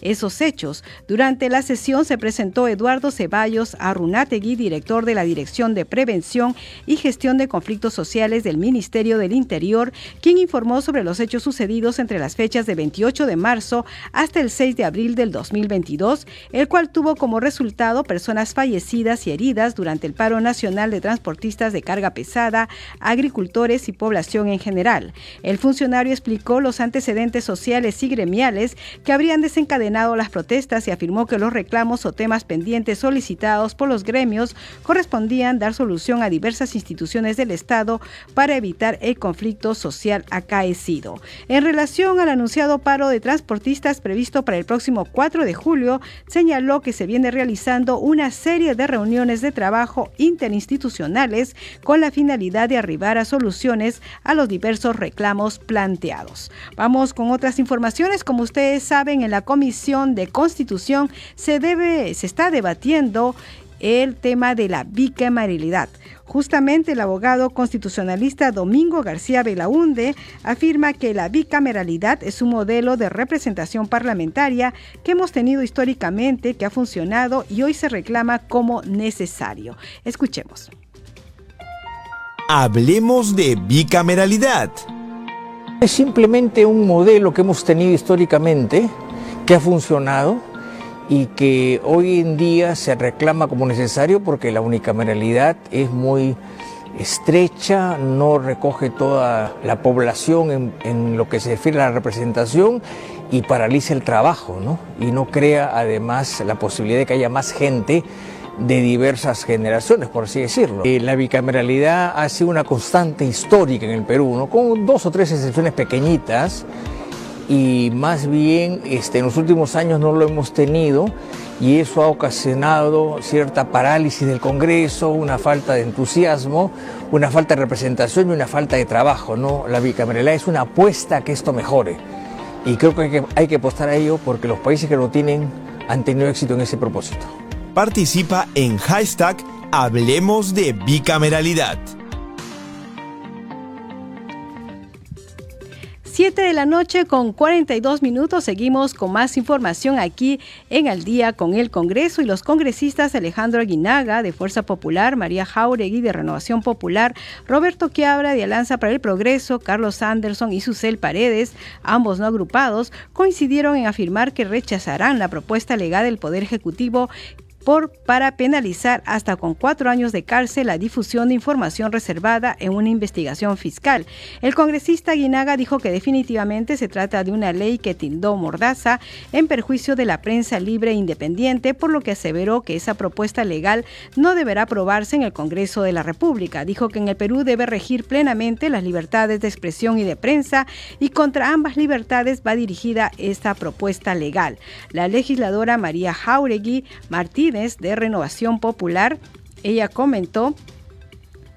esos hechos. Durante la sesión se presentó Eduardo Ceballos Arrunategui, director de la Dirección de Prevención y Gestión de Conflictos Sociales del Ministerio del Interior, quien informó sobre los hechos sucedidos entre las fechas de 28 de marzo hasta el 6 de abril del 2022, el cual tuvo como resultado personas fallecidas y heridas durante el paro nacional de transportistas de carga pesada, agricultores y población en general. El funcionario explicó los antecedentes sociales y gremiales que habrían desencadenado las protestas y afirmó que los reclamos o temas pendientes solicitados por los gremios correspondían dar solución a diversas instituciones del Estado para evitar el conflicto social acaecido. En relación al anunciado paro de transportistas previsto para el próximo 4 de julio, señaló que se viene realizando una serie de reuniones de trabajo interinstitucionales con la finalidad de arribar a soluciones a los diversos reclamos planteados. Vamos con otras informaciones, como ustedes saben, en la Comisión de Constitución se se está debatiendo el tema de la bicameralidad. Justamente el abogado constitucionalista Domingo García Belaunde afirma que la bicameralidad es un modelo de representación parlamentaria que hemos tenido históricamente, que ha funcionado y hoy se reclama como necesario. Escuchemos. Hablemos de bicameralidad. Es simplemente un modelo que hemos tenido históricamente, que ha funcionado y que hoy en día se reclama como necesario porque la unicameralidad es muy estrecha, no recoge toda la población en, lo que se refiere a la representación y paraliza el trabajo, ¿no? Y no crea además la posibilidad de que haya más gente de diversas generaciones, por así decirlo. Eh, la bicameralidad ha sido una constante histórica en el Perú, con dos o tres excepciones pequeñitas, y más bien este, en los últimos años no lo hemos tenido y eso ha ocasionado cierta parálisis del Congreso, una falta de entusiasmo, una falta de representación y una falta de trabajo. ¿no? La bicameralidad es una apuesta a que esto mejore y creo que hay que apostar a ello porque los países que lo tienen han tenido éxito en ese propósito. Participa en hashtag Hablemos de Bicameralidad. 7 de la noche con 42 minutos. Seguimos con más información aquí en Al día con el Congreso y los congresistas Alejandro Aguinaga de Fuerza Popular, María Jauregui de Renovación Popular, Roberto Quiabra de Alianza para el Progreso, Carlos Anderson y Susel Paredes, ambos no agrupados, coincidieron en afirmar que rechazarán la propuesta legal del Poder Ejecutivo por, para penalizar hasta con cuatro años de cárcel la difusión de información reservada en una investigación fiscal. El congresista Guinaga dijo que definitivamente se trata de una ley que tildó mordaza en perjuicio de la prensa libre e independiente, por lo que aseveró que esa propuesta legal no deberá aprobarse en el Congreso de la República. Dijo que en el Perú debe regir plenamente las libertades de expresión y de prensa y contra ambas libertades va dirigida esta propuesta legal. La legisladora María Jauregui De Renovación Popular. Ella comentó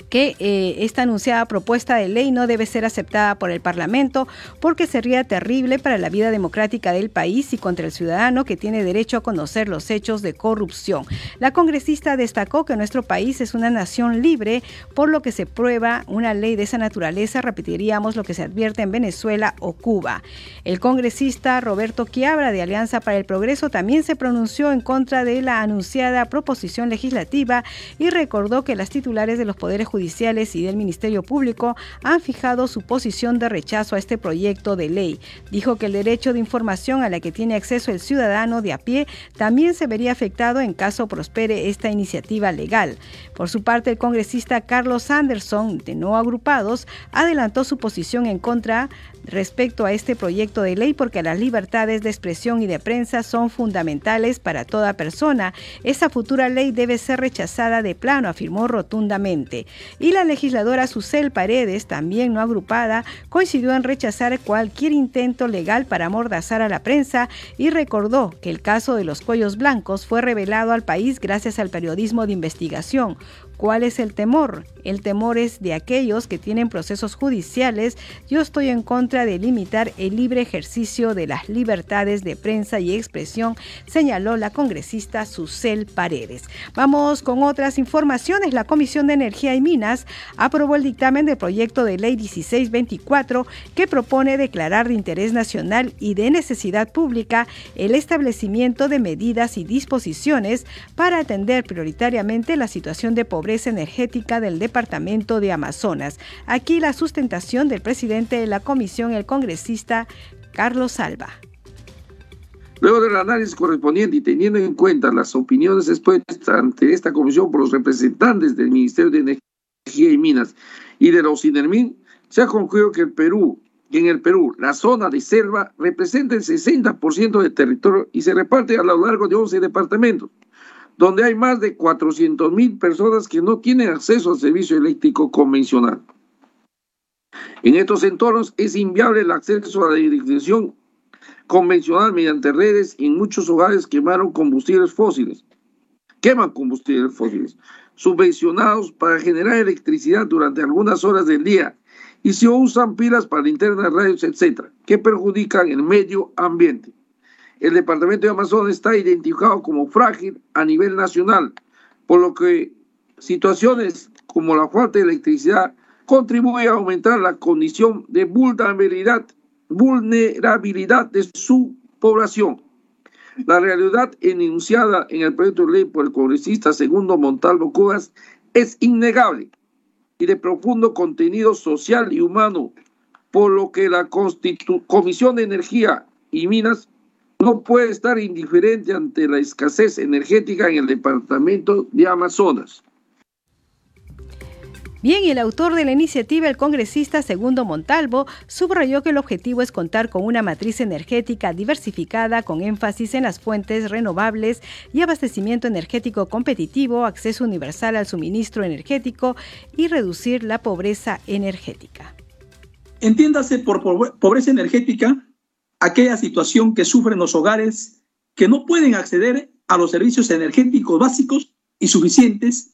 que eh, esta anunciada propuesta de ley no debe ser aceptada por el Parlamento porque sería terrible para la vida democrática del país y contra el ciudadano que tiene derecho a conocer los hechos de corrupción. La congresista destacó que nuestro país es una nación libre, por lo que se prueba una ley de esa naturaleza, repetiríamos lo que se advierte en Venezuela o Cuba. El congresista Roberto Quiabra de Alianza para el Progreso también se pronunció en contra de la anunciada proposición legislativa y recordó que las titulares de los poderes judiciales judiciales y del Ministerio Público han fijado su posición de rechazo a este proyecto de ley. Dijo que el derecho de información a la que tiene acceso el ciudadano de a pie también se vería afectado en caso prospere esta iniciativa legal. Por su parte, el congresista Carlos Anderson, de No Agrupados, adelantó su posición en contra respecto a este proyecto de ley porque las libertades de expresión y de prensa son fundamentales para toda persona. Esa futura ley debe ser rechazada de plano, afirmó rotundamente. Y la legisladora Susel Paredes, también no agrupada, coincidió en rechazar cualquier intento legal para amordazar a la prensa y recordó que el caso de los cuellos blancos fue revelado al país gracias al periodismo de investigación, ¿Cuál es el temor? El temor es de aquellos que tienen procesos judiciales. Yo estoy en contra de limitar el libre ejercicio de las libertades de prensa y expresión, señaló la congresista Susel Paredes. Vamos con otras informaciones. La Comisión de Energía y Minas aprobó el dictamen del proyecto de ley 1624 que propone declarar de interés nacional y de necesidad pública el establecimiento de medidas y disposiciones para atender prioritariamente la situación de pobreza energética del departamento de Amazonas. Aquí la sustentación del presidente de la comisión, el congresista Carlos Alba. Luego del análisis correspondiente y teniendo en cuenta las opiniones expuestas ante esta comisión por los representantes del Ministerio de Energía y Minas y de los INERMIN, se ha concluido que el Perú, que en el Perú la zona de selva representa el 60% del territorio y se reparte a lo largo de 11 departamentos donde hay más de 400 mil personas que no tienen acceso al servicio eléctrico convencional. En estos entornos es inviable el acceso a la electrificación convencional mediante redes y en muchos hogares quemaron combustibles fósiles. Queman combustibles fósiles subvencionados para generar electricidad durante algunas horas del día y se usan pilas para linternas, radios, etcétera, que perjudican el medio ambiente el departamento de Amazonas está identificado como frágil a nivel nacional, por lo que situaciones como la falta de electricidad contribuyen a aumentar la condición de vulnerabilidad, vulnerabilidad de su población. La realidad enunciada en el proyecto de ley por el congresista Segundo Montalvo Cubas es innegable y de profundo contenido social y humano, por lo que la Comisión de Energía y Minas no puede estar indiferente ante la escasez energética en el departamento de Amazonas. Bien, y el autor de la iniciativa, el congresista Segundo Montalvo, subrayó que el objetivo es contar con una matriz energética diversificada con énfasis en las fuentes renovables y abastecimiento energético competitivo, acceso universal al suministro energético y reducir la pobreza energética. Entiéndase por pobreza energética aquella situación que sufren los hogares que no pueden acceder a los servicios energéticos básicos y suficientes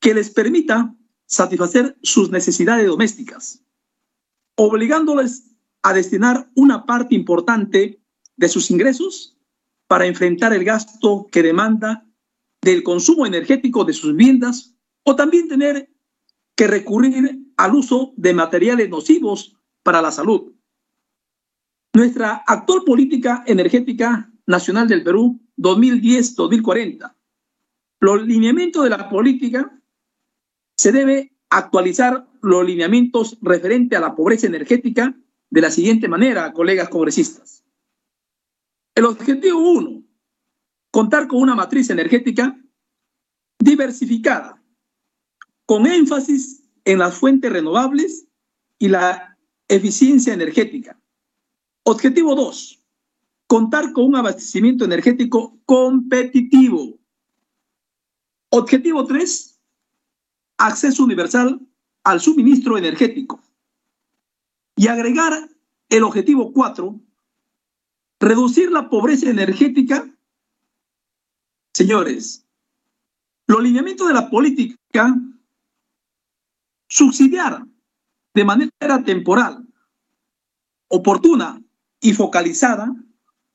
que les permita satisfacer sus necesidades domésticas, obligándoles a destinar una parte importante de sus ingresos para enfrentar el gasto que demanda del consumo energético de sus viviendas o también tener que recurrir al uso de materiales nocivos para la salud, nuestra actual política energética nacional del Perú 2010-2040. Los lineamientos de la política se debe actualizar los lineamientos referentes a la pobreza energética de la siguiente manera, colegas congresistas. El objetivo 1, contar con una matriz energética diversificada, con énfasis en las fuentes renovables y la eficiencia energética Objetivo 2. Contar con un abastecimiento energético competitivo. Objetivo 3. Acceso universal al suministro energético. Y agregar el objetivo 4. Reducir la pobreza energética. Señores, los lineamientos de la política subsidiar de manera temporal, oportuna y focalizada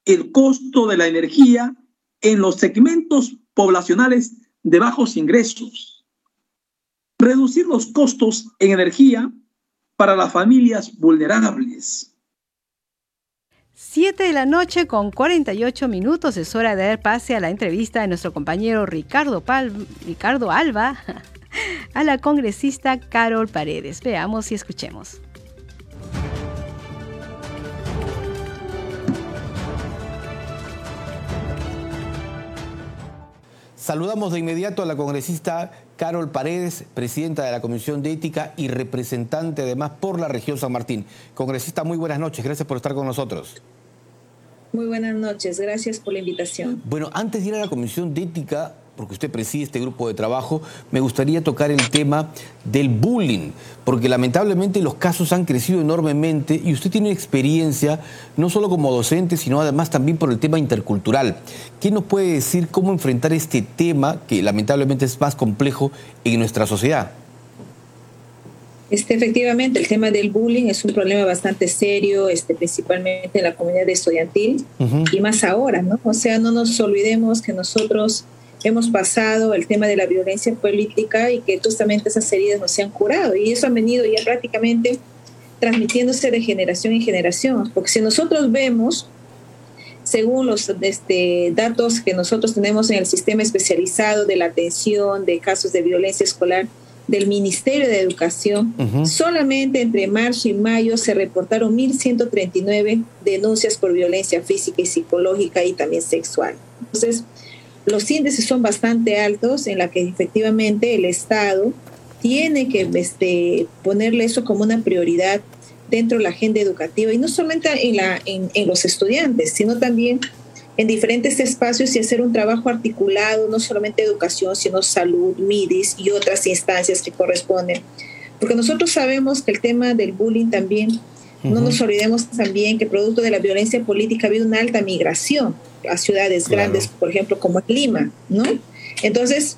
el costo de la energía en los segmentos poblacionales de bajos ingresos. Reducir los costos en energía para las familias vulnerables. Siete de la noche con 48 minutos es hora de dar pase a la entrevista de nuestro compañero Ricardo, Ricardo Alba a la congresista Carol Paredes. Veamos y escuchemos. Saludamos de inmediato a la congresista Carol Paredes, presidenta de la Comisión de Ética y representante además por la región San Martín. Congresista, muy buenas noches, gracias por estar con nosotros. Muy buenas noches, gracias por la invitación. Bueno, antes de ir a la Comisión de Ética, porque usted preside este grupo de trabajo, me gustaría tocar el tema del bullying, porque lamentablemente los casos han crecido enormemente y usted tiene experiencia no solo como docente, sino además también por el tema intercultural. ¿Qué nos puede decir cómo enfrentar este tema que lamentablemente es más complejo en nuestra sociedad? Este, efectivamente, el tema del bullying es un problema bastante serio, este, principalmente en la comunidad estudiantil y más ahora, ¿no? O sea, no nos olvidemos que nosotros hemos pasado el tema de la violencia política y que justamente esas heridas no se han curado. Y eso ha venido ya prácticamente transmitiéndose de generación en generación. Porque si nosotros vemos, según los este, datos que nosotros tenemos en el sistema especializado de la atención de casos de violencia escolar del Ministerio de Educación, solamente entre marzo y mayo se reportaron 1.139 denuncias por violencia física y psicológica y también sexual. Entonces, los índices son bastante altos en la que efectivamente el Estado tiene que este, ponerle eso como una prioridad dentro de la agenda educativa y no solamente en, la, en, los estudiantes, sino también en diferentes espacios y hacer un trabajo articulado, no solamente educación, sino salud, MIDIS y otras instancias que corresponden. Porque nosotros sabemos que el tema del bullying también, no nos olvidemos también que producto de la violencia política ha habido una alta migración a ciudades grandes, por ejemplo, como Lima, ¿no? Entonces,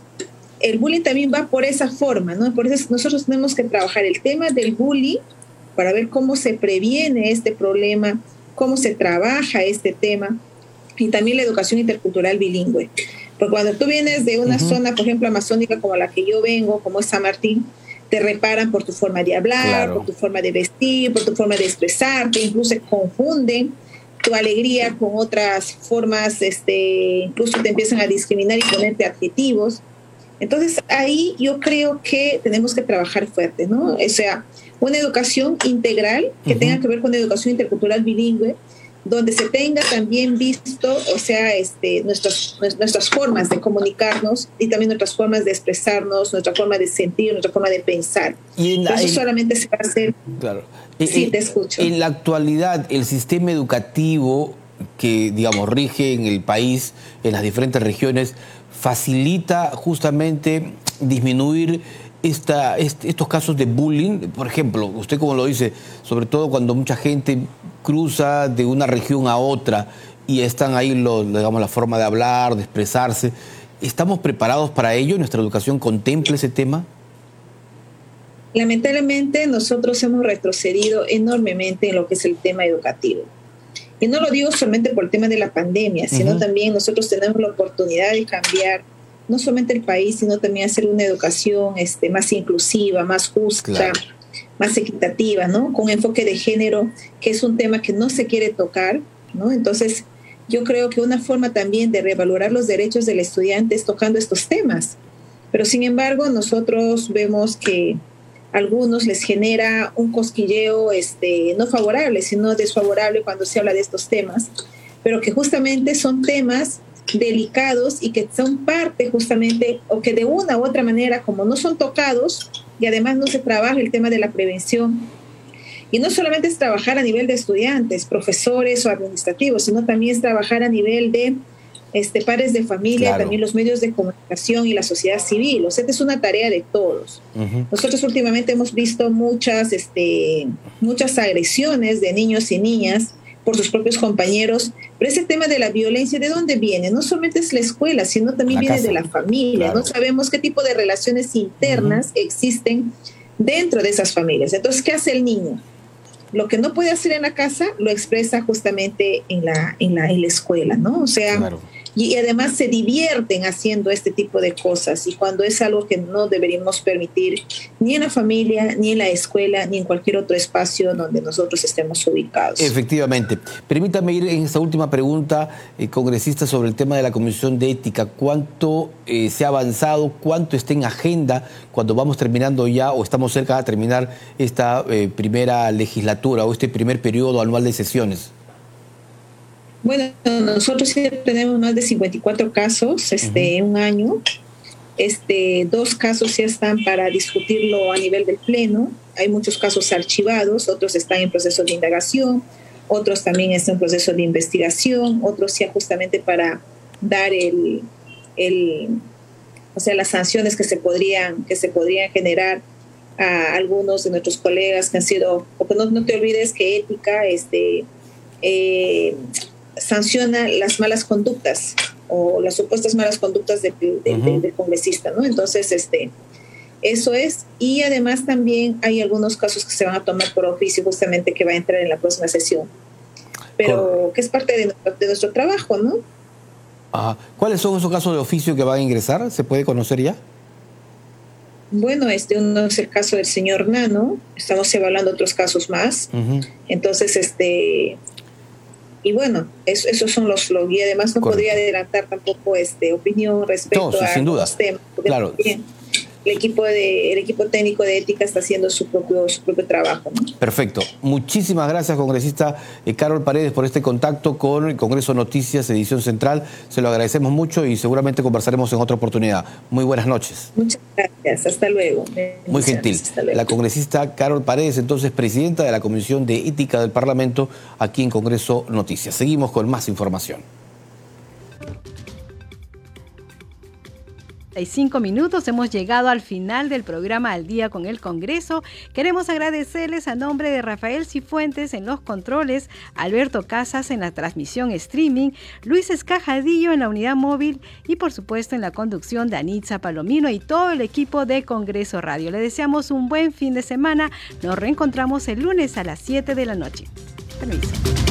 el bullying también va por esa forma, ¿no? Por eso nosotros tenemos que trabajar el tema del bullying para ver cómo se previene este problema, cómo se trabaja este tema y también la educación intercultural bilingüe. Porque cuando tú vienes de una zona, por ejemplo, amazónica como la que yo vengo, como es San Martín, te reparan por tu forma de hablar, por tu forma de vestir, por tu forma de expresarte, incluso confunden tu alegría con otras formas, este, incluso te empiezan a discriminar y ponerte adjetivos. Entonces ahí yo creo que tenemos que trabajar fuerte, ¿no? O sea, una educación integral que tenga que ver con educación intercultural bilingüe, donde se tenga también visto, o sea, este, nuestras, nuestras formas de comunicarnos y también nuestras formas de expresarnos, nuestra forma de sentir, nuestra forma de pensar. Y Eso solamente se va a hacer. Claro. Sí, te escucho. En la actualidad, el sistema educativo que, digamos, rige en el país, en las diferentes regiones, facilita justamente disminuir esta, estos casos de bullying, por ejemplo, usted como lo dice, sobre todo cuando mucha gente cruza de una región a otra y están ahí los, digamos, la forma de hablar, de expresarse, ¿estamos preparados para ello? ¿Nuestra educación contempla ese tema? Lamentablemente nosotros hemos retrocedido enormemente en lo que es el tema educativo. Y no lo digo solamente por el tema de la pandemia, sino también nosotros tenemos la oportunidad de cambiar no solamente el país, sino también hacer una educación este, más inclusiva, más justa, más equitativa, ¿no? Con enfoque de género, que es un tema que no se quiere tocar, ¿no? Entonces, yo creo que una forma también de revalorar los derechos del estudiante es tocando estos temas. Pero sin embargo, nosotros vemos que algunos les genera un cosquilleo este, no favorable, sino desfavorable cuando se habla de estos temas, pero que justamente son temas delicados y que son parte justamente, o que de una u otra manera, como no son tocados, y además no se trabaja el tema de la prevención, y no solamente es trabajar a nivel de estudiantes, profesores o administrativos, sino también es trabajar a nivel de este, pares de familia, también los medios de comunicación y la sociedad civil. O sea, es una tarea de todos. Nosotros últimamente hemos visto muchas, este, muchas agresiones de niños y niñas por sus propios compañeros. Pero ese tema de la violencia, ¿de dónde viene? No solamente es la escuela, sino también viene de la familia. No sabemos qué tipo de relaciones internas existen dentro de esas familias. Entonces, ¿qué hace el niño? Lo que no puede hacer en la casa lo expresa justamente en la, en la, en la escuela, ¿no? O sea, y además se divierten haciendo este tipo de cosas y cuando es algo que no deberíamos permitir ni en la familia, ni en la escuela, ni en cualquier otro espacio donde nosotros estemos ubicados. Efectivamente. Permítame ir en esta última pregunta, eh, congresista, sobre el tema de la Comisión de Ética. ¿Cuánto eh, se ha avanzado? ¿Cuánto está en agenda cuando vamos terminando ya o estamos cerca de terminar esta eh, primera legislatura o este primer periodo anual de sesiones? Bueno, nosotros sí tenemos más de 54 casos este, en un año. Este, dos casos ya están para discutirlo a nivel del Pleno. Hay muchos casos archivados, otros están en proceso de indagación, otros también están en proceso de investigación, otros ya justamente para dar el, el, o sea, las sanciones que se podrían, que se podrían generar a algunos de nuestros colegas que han sido, porque no, no te olvides que ética este, eh, sanciona las malas conductas o las supuestas malas conductas del congresista, ¿no? Entonces, este, eso es. Y además también hay algunos casos que se van a tomar por oficio justamente que va a entrar en la próxima sesión. Pero que es parte de nuestro, de nuestro trabajo, ¿no? ¿Cuáles son esos casos de oficio que van a ingresar? ¿Se puede conocer ya? Bueno, este uno es el caso del señor Nano, estamos evaluando otros casos más. Entonces, este, y bueno, esos son los, los y además no podría adelantar tampoco este opinión respecto a sin duda. temas. Claro el equipo, de, el equipo técnico de ética está haciendo su propio, su propio trabajo. Perfecto. Muchísimas gracias, congresista eh, Carol Paredes, por este contacto con el Congreso Noticias, edición central. Se lo agradecemos mucho y seguramente conversaremos en otra oportunidad. Muy buenas noches. Muchas gracias. Hasta luego. Muy gentil. La congresista Carol Paredes, entonces presidenta de la Comisión de Ética del Parlamento, aquí en Congreso Noticias. Seguimos con más información. Cinco minutos hemos llegado al final del programa Al Día con el Congreso. Queremos agradecerles a nombre de Rafael Cifuentes en los controles, Alberto Casas en la transmisión streaming, Luis Escajadillo en la unidad móvil y por supuesto en la conducción de Anitza Palomino y todo el equipo de Congreso Radio. Le deseamos un buen fin de semana. Nos reencontramos el lunes a las 7 de la noche. Permiso.